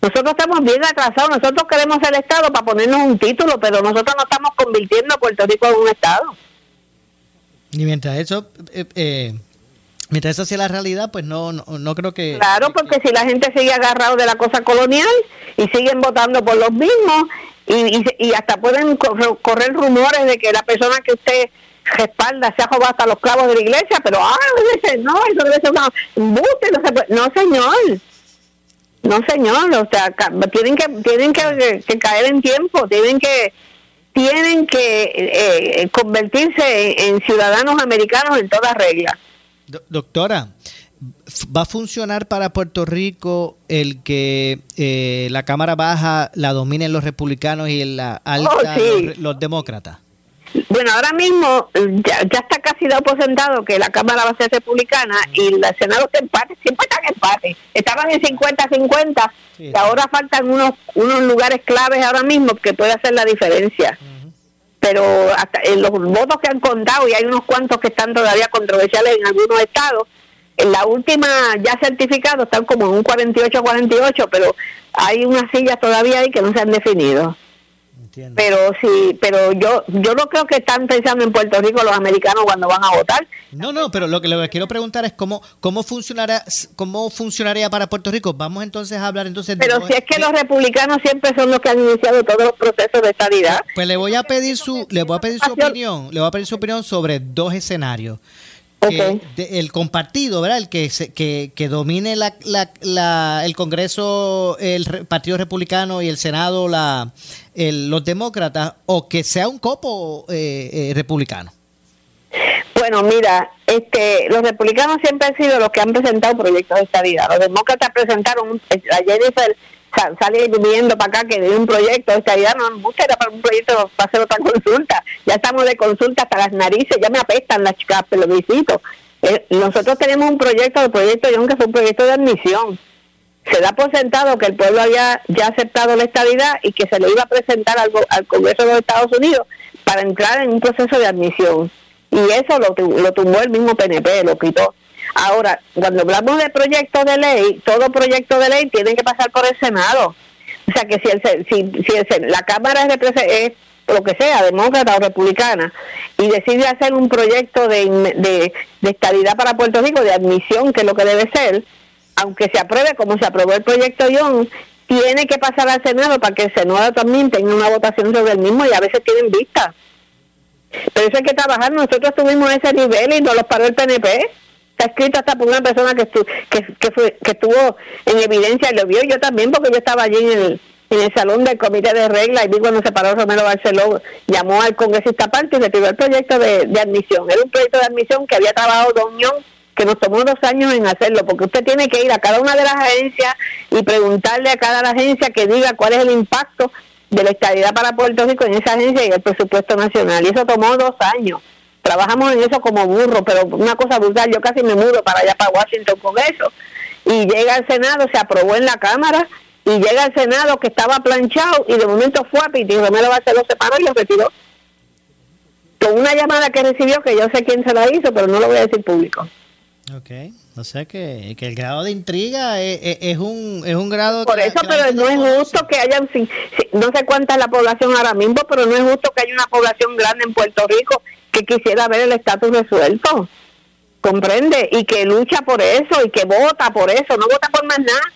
No Nosotros estamos bien atrasados, nosotros queremos el Estado para ponernos un título, pero nosotros no estamos convirtiendo a Puerto Rico en un Estado. Y mientras eso, eh, eh, mientras eso sea la realidad, pues no, no, no creo que... Claro, porque si la gente sigue agarrado de la cosa colonial y siguen votando por los mismos y, y, y hasta pueden cor- correr rumores de que la persona que usted respalda se ha robado hasta los clavos de la iglesia, pero ah, no, eso debe ser una embuste, no, se no señor. No señor, o sea, tienen que tienen que caer en tiempo, tienen que tienen que eh, convertirse en, en ciudadanos americanos en toda regla. Do- Doctora, ¿va a funcionar para Puerto Rico el que eh, la Cámara Baja la dominen los republicanos y en la alta Oh, sí. los, los demócratas? Bueno, ahora mismo eh, ya, ya está casi dado por sentado que la Cámara va a ser republicana y el Senado está empate, siempre están en empate. Estaban en 50-50 y ahora faltan unos unos lugares claves ahora mismo que puede hacer la diferencia. Pero hasta en los votos que han contado, y hay unos cuantos que están todavía controversiales en algunos estados, en la última ya certificado están como en un 48-48, pero hay unas sillas todavía ahí que no se han definido pero sí pero yo yo no creo que están pensando en Puerto Rico los americanos cuando van a votar No, no, pero lo que le quiero preguntar es cómo cómo funcionará cómo funcionaría para Puerto Rico. Vamos entonces a hablar entonces de pero dos- si es que los republicanos siempre son los que han iniciado todos los procesos de estabilidad Pues le voy a pedir su, le voy a pedir su opinión, le voy a pedir su opinión sobre dos escenarios. De- el compartido, ¿verdad? El que se- que, que domine la, la- la- el Congreso, el re- Partido Republicano y el Senado, la, el- los demócratas, o que sea un copo eh, eh, republicano. Bueno, mira, este, los republicanos siempre han sido los que han presentado proyectos de estabilidad. Los demócratas presentaron, un- a Jennifer sa- sale viendo para acá que de un proyecto de estabilidad, no gusta, era para un proyecto para hacer otra consulta. Ya estamos de consulta hasta las narices, ya me apestan las chicas, pero visito. Eh, nosotros tenemos un proyecto de proyecto John que fue un proyecto de admisión. Se da por sentado que el pueblo había ya aceptado la estabilidad y que se le iba a presentar al, al Congreso de los Estados Unidos para entrar en un proceso de admisión. Y eso lo, lo tumbó el mismo PNP, lo quitó. Ahora, cuando hablamos de proyectos de ley, todo proyecto de ley tiene que pasar por el Senado. O sea que si, el, si, si el la Cámara es, lo que sea, demócrata o republicana, y decide hacer un proyecto de, de, de estabilidad para Puerto Rico, de admisión, que es lo que debe ser, aunque se apruebe como se aprobó el proyecto Young, tiene que pasar al Senado para que el Senado también tenga una votación sobre el mismo y a veces tienen vista. Pero eso hay que trabajar. Nosotros tuvimos ese nivel y nos los paró el PNP. Está escrito hasta por una persona que, estu- que, que, fue, que estuvo en evidencia y lo vio yo también porque yo estaba allí en el, en el salón del comité de regla y vi cuando se paró Romero Barceló, llamó al congresista aparte y retiró el proyecto de, admisión. Era un proyecto de admisión que había trabajado Don Young, que nos tomó dos años en hacerlo, porque usted tiene que ir a cada una de las agencias y preguntarle a cada agencia que diga cuál es el impacto de la estabilidad para Puerto Rico en esa agencia y el presupuesto nacional. Y eso tomó dos años. Trabajamos en eso como burro, pero una cosa brutal, yo casi me mudo para allá, para Washington con eso. Y llega al Senado, se aprobó en la Cámara, y llega al Senado que estaba planchado, y de momento fue a Piti, Romero Barceló se paró y lo retiró. Con una llamada que recibió, que yo sé quién se la hizo, pero no lo voy a decir público. Ok, o sea que, que el grado de intriga es, es- es un, es un grado... Por eso, pero no es justo que hayan, si- si- no sé cuánta es la población ahora mismo, pero no es justo que haya una población grande en Puerto Rico que quisiera ver el estatus resuelto. ¿Comprende? Y que lucha por eso y que vota por eso, no vota por más nada.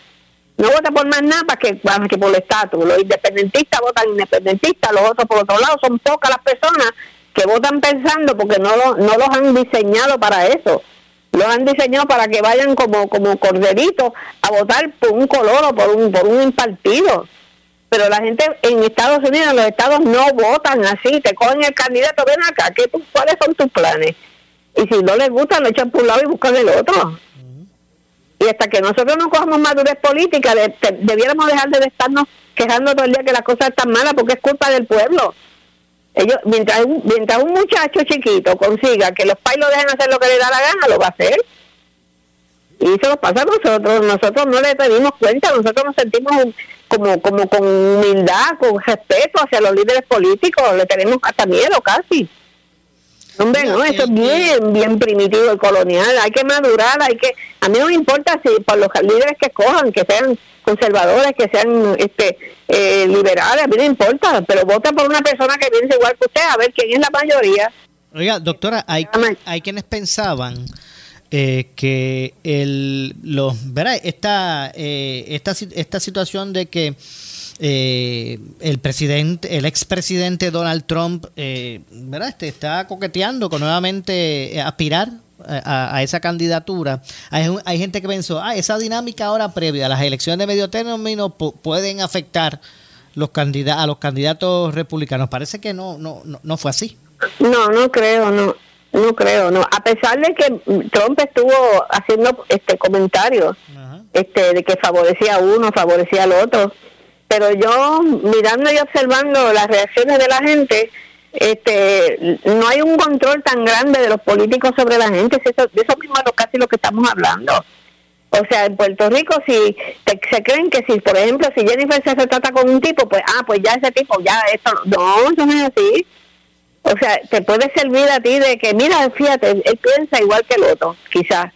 No vota por más nada para que, para que por el estatus. Los independentistas votan independentistas, los otros por otro lado. Son pocas las personas que votan pensando porque no, lo- no los han diseñado para eso. Los han diseñado para que vayan como, como corderitos a votar por un color o por un, por un partido. Pero la gente en Estados Unidos, los estados, no votan así. Te cogen el candidato, ven acá, ¿qué ¿cuáles son tus planes? Y si no les gusta, lo echan por un lado y buscan el otro. Y hasta que nosotros no cojamos madurez política, debiéramos dejar de estarnos quejando todo el día que las cosas están malas porque es culpa del pueblo. Ellos, mientras un, mientras un muchacho chiquito consiga que los pais lo dejen hacer lo que le da la gana, lo va a hacer. Y eso nos pasa a nosotros. Nosotros no le pedimos cuenta, nosotros nos sentimos un- como, como con humildad, con respeto hacia los líderes políticos, le tenemos hasta miedo casi. Hombre, no, eso es bien, bien primitivo y colonial. Hay que madurar, hay que. A mí no me importa si por los líderes que cojan, que sean conservadores, que sean este eh, liberales, a mí no importa, pero vota por una persona que piensa igual que usted, a ver quién es la mayoría. Oiga, doctora, hay, hay quienes pensaban eh, que el, los, ¿verdad? Esta, eh, esta, esta situación de que eh, el presidente, el expresidente Donald Trump, eh, ¿verdad? Este, está coqueteando con nuevamente eh, aspirar a, a esa candidatura. Hay, hay gente que pensó, ah, esa dinámica ahora previa a las elecciones de medio término pu- pueden afectar los candidatos a los candidatos republicanos. Parece que no, no, no, no fue así. No, no creo, no, no creo, no. A pesar de que Trump estuvo haciendo este comentarios, este, de que favorecía a uno, favorecía al otro, pero yo mirando y observando las reacciones de la gente, este, no hay un control tan grande de los políticos sobre la gente, eso, de eso mismo es casi lo que estamos hablando. O sea, en Puerto Rico, si te- se creen que si, por ejemplo, si Jennifer se trata con un tipo, pues, ah, pues ya ese tipo, ya esto, no, eso no es así. O sea, te puede servir a ti de que, mira, fíjate, él piensa igual que el otro, quizás.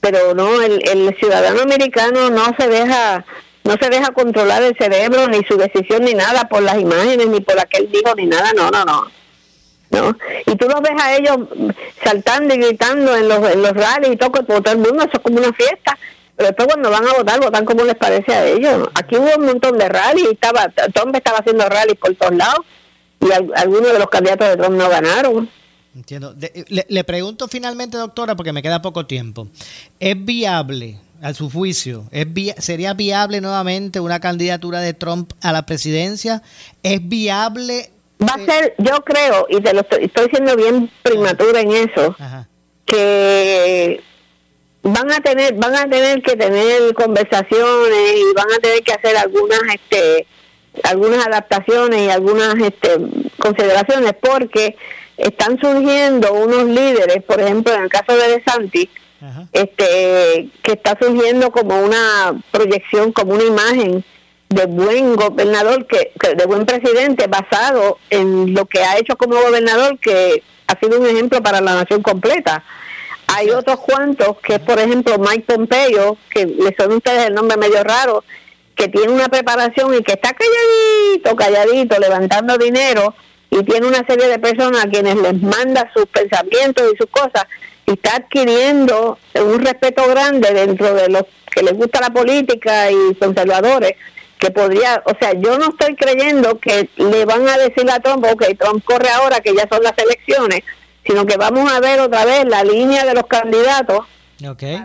Pero no, el ciudadano americano no se deja no se deja controlar el cerebro, ni su decisión, ni nada por las imágenes, ni por aquel dijo, ni nada, no, no, no. ¿no? Y tú los ves a ellos saltando y gritando en los, en los rallies y todo, por todo el mundo, eso es como una fiesta. Pero después cuando van a votar, votan como les parece a ellos. Aquí hubo un montón de rallies, estaba, Trump estaba haciendo rallies por todos lados y al- algunos de los candidatos de Trump no ganaron. Entiendo. Le pregunto finalmente, doctora, porque me queda poco tiempo. ¿Es viable, a su juicio, es vi- sería viable nuevamente una candidatura de Trump a la presidencia? ¿Es viable? Va a ser, yo creo, y te lo estoy, estoy siendo bien primatura en eso, que van a tener van a tener que tener conversaciones y van a tener que hacer algunas este algunas adaptaciones y algunas este consideraciones porque están surgiendo unos líderes por ejemplo en el caso de DeSantis este que está surgiendo como una proyección como una imagen de buen gobernador que, que- de buen presidente basado en lo que ha hecho como gobernador que ha sido un ejemplo para la nación completa. Hay otros cuantos, que es por ejemplo Mike Pompeo, que le son ustedes el nombre medio raro, que tiene una preparación y que está calladito, calladito, levantando dinero, y tiene una serie de personas a quienes les manda sus pensamientos y sus cosas, y está adquiriendo un respeto grande dentro de los que les gusta la política y conservadores, que podría, o sea, yo no estoy creyendo que le van a decir a Trump, ok, Trump corre ahora que ya son las elecciones, sino que vamos a ver otra vez la línea de los candidatos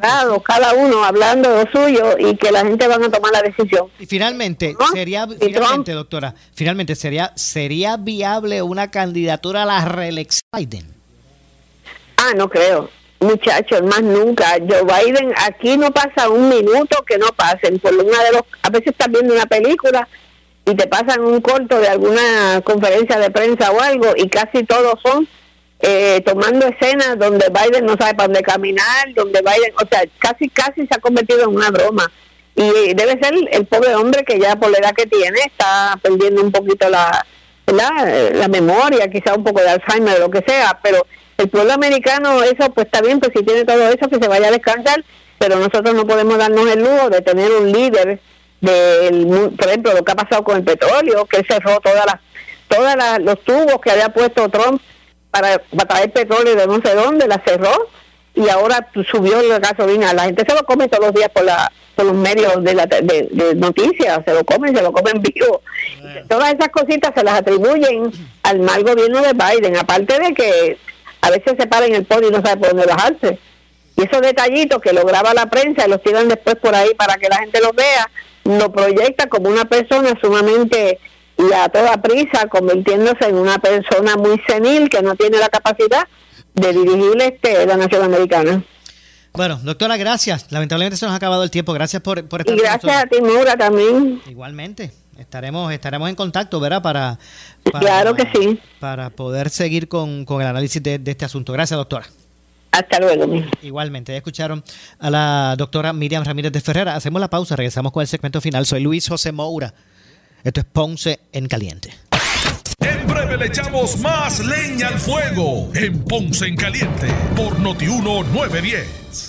parados, cada uno hablando de lo suyo y que la gente van a tomar la decisión. Y finalmente, sería, finalmente, doctora, finalmente, ¿sería, ¿sería viable una candidatura a la reelección de Biden? Ah, no creo. Muchachos, más nunca. Joe Biden, aquí no pasa un minuto que no pasen. Por una de los, a veces estás viendo una película y te pasan un corto de alguna conferencia de prensa o algo y casi todos son eh, tomando escenas donde Biden no sabe para dónde caminar, donde Biden, o sea, casi casi se ha convertido en una broma. Y eh, debe ser el pobre hombre que ya por la edad que tiene está perdiendo un poquito la, ¿verdad? Eh, la memoria, quizá un poco de Alzheimer lo que sea, pero el pueblo americano, eso pues está bien, pues si tiene todo eso, que se vaya a descansar, pero nosotros no podemos darnos el lujo de tener un líder del, por ejemplo, lo que ha pasado con el petróleo, que él cerró todas las todas las- los tubos que había puesto Trump para, para traer petróleo de no sé dónde, la cerró y ahora subió la gasolina. La gente se lo come todos los días por la por los medios de, la, de, de noticias, se lo comen, se lo comen vivo. Todas esas cositas se las atribuyen al mal gobierno de Biden, aparte de que a veces se para en el podio y no sabe por dónde bajarse. Y esos detallitos que lo graba la prensa y los tiran después por ahí para que la gente los vea, lo proyecta como una persona sumamente y a toda prisa, convirtiéndose en una persona muy senil que no tiene la capacidad de dirigir este, la nación americana. Bueno, doctora, gracias. Lamentablemente se nos ha acabado el tiempo. Gracias por, por estar Y gracias a nosotros. ti, Maura, también. Igualmente. Estaremos, estaremos en contacto, ¿verdad? Para, para- Claro que sí. Para poder seguir con, con el análisis de, de este asunto. Gracias, doctora. Hasta luego. Igualmente, ya escucharon a la doctora Miriam Ramírez de Ferrera. Hacemos la pausa, regresamos con el segmento final. Soy Luis José Moura. Esto es Ponce en Caliente. En breve le echamos más leña al fuego en Ponce en Caliente por Notiuno 910.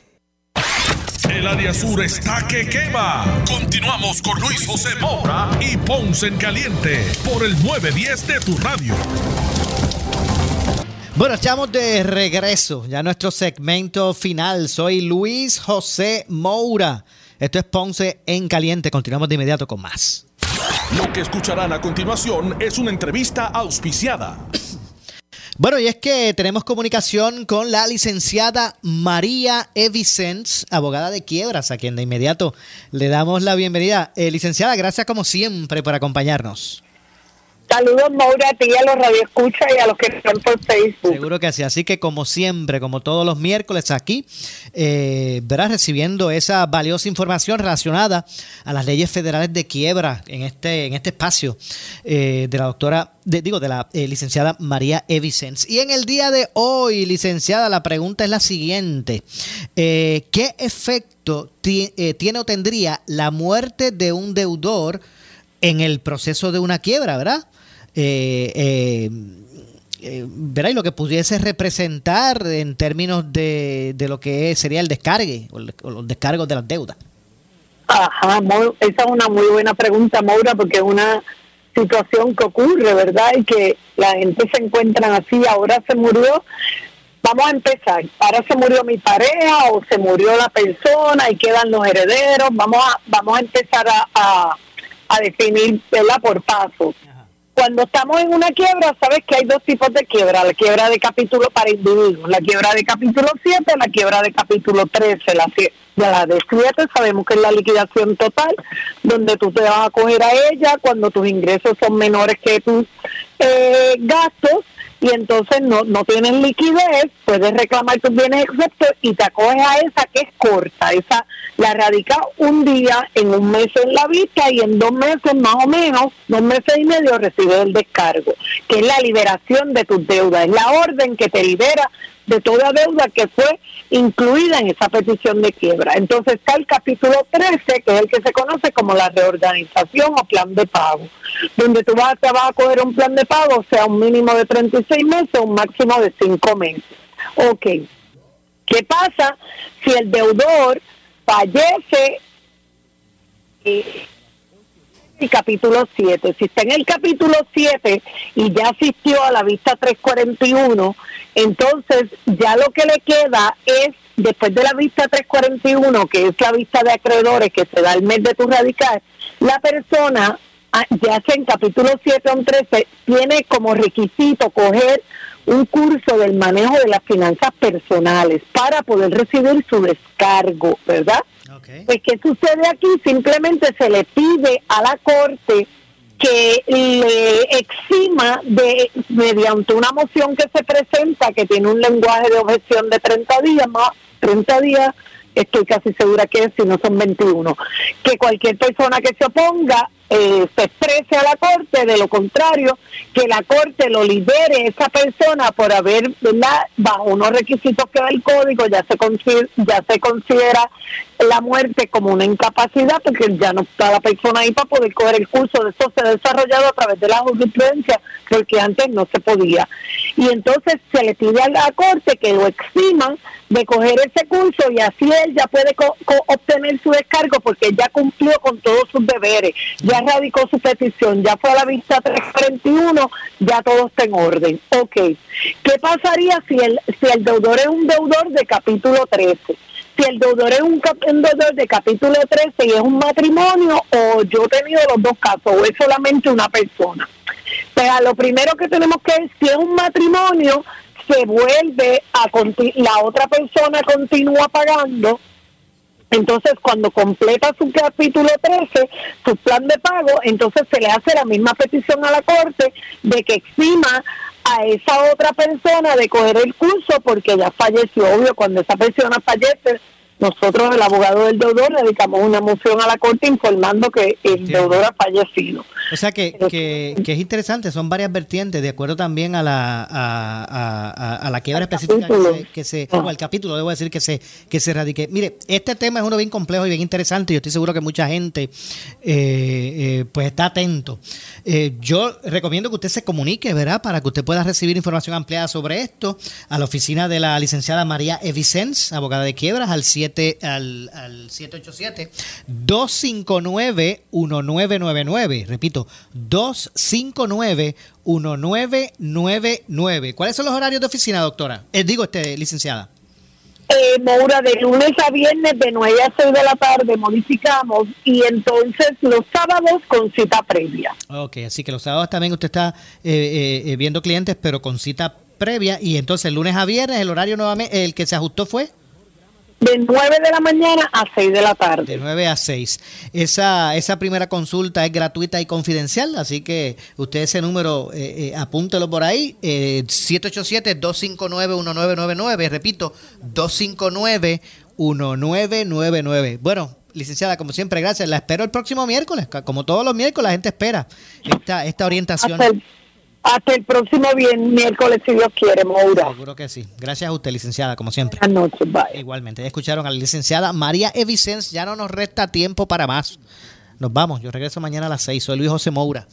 El área sur está que quema. Continuamos con Luis José Moura y Ponce en Caliente por el 910 de tu radio. Bueno, estamos de regreso, ya nuestro segmento final. Soy Luis José Moura. Esto es Ponce en Caliente. Continuamos de inmediato con más. Lo que escucharán a continuación es una entrevista auspiciada. Bueno, y es que tenemos comunicación con la licenciada María Evicens, abogada de quiebras, a quien de inmediato le damos la bienvenida. Eh, licenciada, gracias como siempre por acompañarnos. Saludos, Maura, a ti a los radioescuchas y a los que están por Facebook. Seguro que así. Así que como siempre, como todos los miércoles aquí, eh, verás recibiendo esa valiosa información relacionada a las leyes federales de quiebra en este, en este espacio eh, de la doctora, de, digo, de la eh, licenciada María Evicens. Y en el día de hoy, licenciada, la pregunta es la siguiente. Eh, ¿Qué efecto eh, tiene o tendría la muerte de un deudor en el proceso de una quiebra, verdad? Eh, eh, eh, ¿verdad? Y lo que pudiese representar en términos de, de lo que sería el descargue o, los descargos de las deudas. Ajá, esa es una muy buena pregunta, Maura, porque es una situación que ocurre, ¿verdad? Y que la gente se encuentra así, ahora se murió. Vamos a empezar. Ahora se murió mi pareja o se murió la persona y quedan los herederos. Vamos a, vamos a empezar a, a definir, ¿verdad? Por paso. Cuando estamos en una quiebra, sabes que hay dos tipos de quiebra, la quiebra de capítulo para individuos, la quiebra de capítulo 7, la quiebra de capítulo 13, la, la de 7 sabemos que es la liquidación total, donde tú te vas a coger a ella cuando tus ingresos son menores que tus eh, gastos y entonces no, no tienes liquidez, puedes reclamar tus bienes exceptos y te acoges a esa que es corta, esa la radicas un día, en un mes en la vista y en dos meses más o menos, dos meses y medio recibes el descargo, que es la liberación de tus deudas, es la orden que te libera de toda deuda que fue incluida en esa petición de quiebra. Entonces está el capítulo 13, que es el que se conoce como la reorganización o plan de pago, donde tú vas, te vas a coger un plan de pago, sea un mínimo de 36 meses o un máximo de 5 meses. Ok, ¿qué pasa si el deudor fallece y el capítulo 7. Si está en el capítulo 7 y ya asistió a la vista 341, entonces ya lo que le queda es, después de la vista 341, que es la vista de acreedores que se da el mes de tu radical, la persona, ah, ya sea en capítulo 7 o en 13, tiene como requisito coger un curso del manejo de las finanzas personales para poder recibir su descargo, ¿verdad? Pues, ¿qué sucede aquí? Simplemente se le pide a la Corte que le exima de mediante una moción que se presenta que tiene un lenguaje de objeción de 30 días más 30 días estoy casi segura que es si no son 21 que cualquier persona que se oponga eh, se exprese a la corte de lo contrario que la corte lo libere esa persona por haber ¿verdad? bajo unos requisitos que da el código ya se considera, ya se considera la muerte como una incapacidad porque ya no está la persona ahí para poder coger el curso. De eso se ha desarrollado a través de la jurisprudencia porque antes no se podía y entonces se le pide a la corte que lo eximan de coger ese curso y así él ya puede co- obtener su descargo porque ya cumplió con todos sus deberes, ya radicó su petición, ya fue a la vista 341, ya todo está en orden. Ok, ¿qué pasaría si el, si el deudor es un deudor de capítulo 13? Si el deudor es un, un deudor de capítulo 13 y es un matrimonio o yo he tenido los dos casos o es solamente una persona. Pero lo primero que tenemos que si es un matrimonio, se vuelve a la otra persona continúa pagando. Entonces, cuando completa su capítulo 13, su plan de pago, entonces se le hace la misma petición a la corte de que exima a esa otra persona de coger el curso porque ya falleció. Obvio, cuando esa persona fallece, nosotros, el abogado del deudor, dedicamos una moción a la corte informando que el deudor ha fallecido. O sea que, que, que es interesante, son varias vertientes, de acuerdo también a la a, a- la quiebra específica que se, que se- o al capítulo, debo decir que se que se radique. Mire, este tema es uno bien complejo y bien interesante. y Yo estoy seguro que mucha gente eh, eh, pues está atento. Eh, yo recomiendo que usted se comunique, ¿verdad? Para que usted pueda recibir información ampliada sobre esto a la oficina de la licenciada María Evicens, abogada de quiebras, al 7 al, al 787 259 1999. Repito, 259 1999. ¿Cuáles son los horarios de oficina, doctora? Eh, digo, este, licenciada. Eh, Moura, de lunes a viernes de 9 a 6 de la tarde modificamos y entonces los sábados con cita previa. Ok, así que los sábados también usted está eh, eh, eh, viendo clientes, pero con cita previa. Y entonces, lunes a viernes, el horario nuevamente, el que se ajustó fue De 9 de la mañana a 6 de la tarde. de 9 a 6. Esa, esa primera consulta es gratuita y confidencial, así que usted ese número eh, eh, apúntelo por ahí, eh, 787-259-1999, repito, 259-1999. Bueno, licenciada, como siempre, gracias. La espero el próximo miércoles, como todos los miércoles la gente espera esta, esta orientación. Hasta el, hasta el próximo viernes, miércoles, si Dios quiere, Moura. Seguro que sí. Gracias a usted, licenciada, como siempre. Buenas noches, bye. Igualmente, ya escucharon a la licenciada María Evicens. Ya no nos resta tiempo para más. Nos vamos. Yo regreso mañana a las 6. Soy Luis José Moura.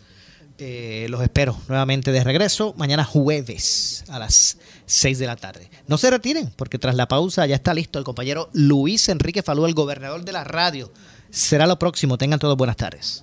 Eh, los espero nuevamente de regreso mañana jueves a las 6 de la tarde. No se retiren, porque tras la pausa ya está listo el compañero Luis Enrique Falú, el gobernador de la radio. Será lo próximo. Tengan todos buenas tardes.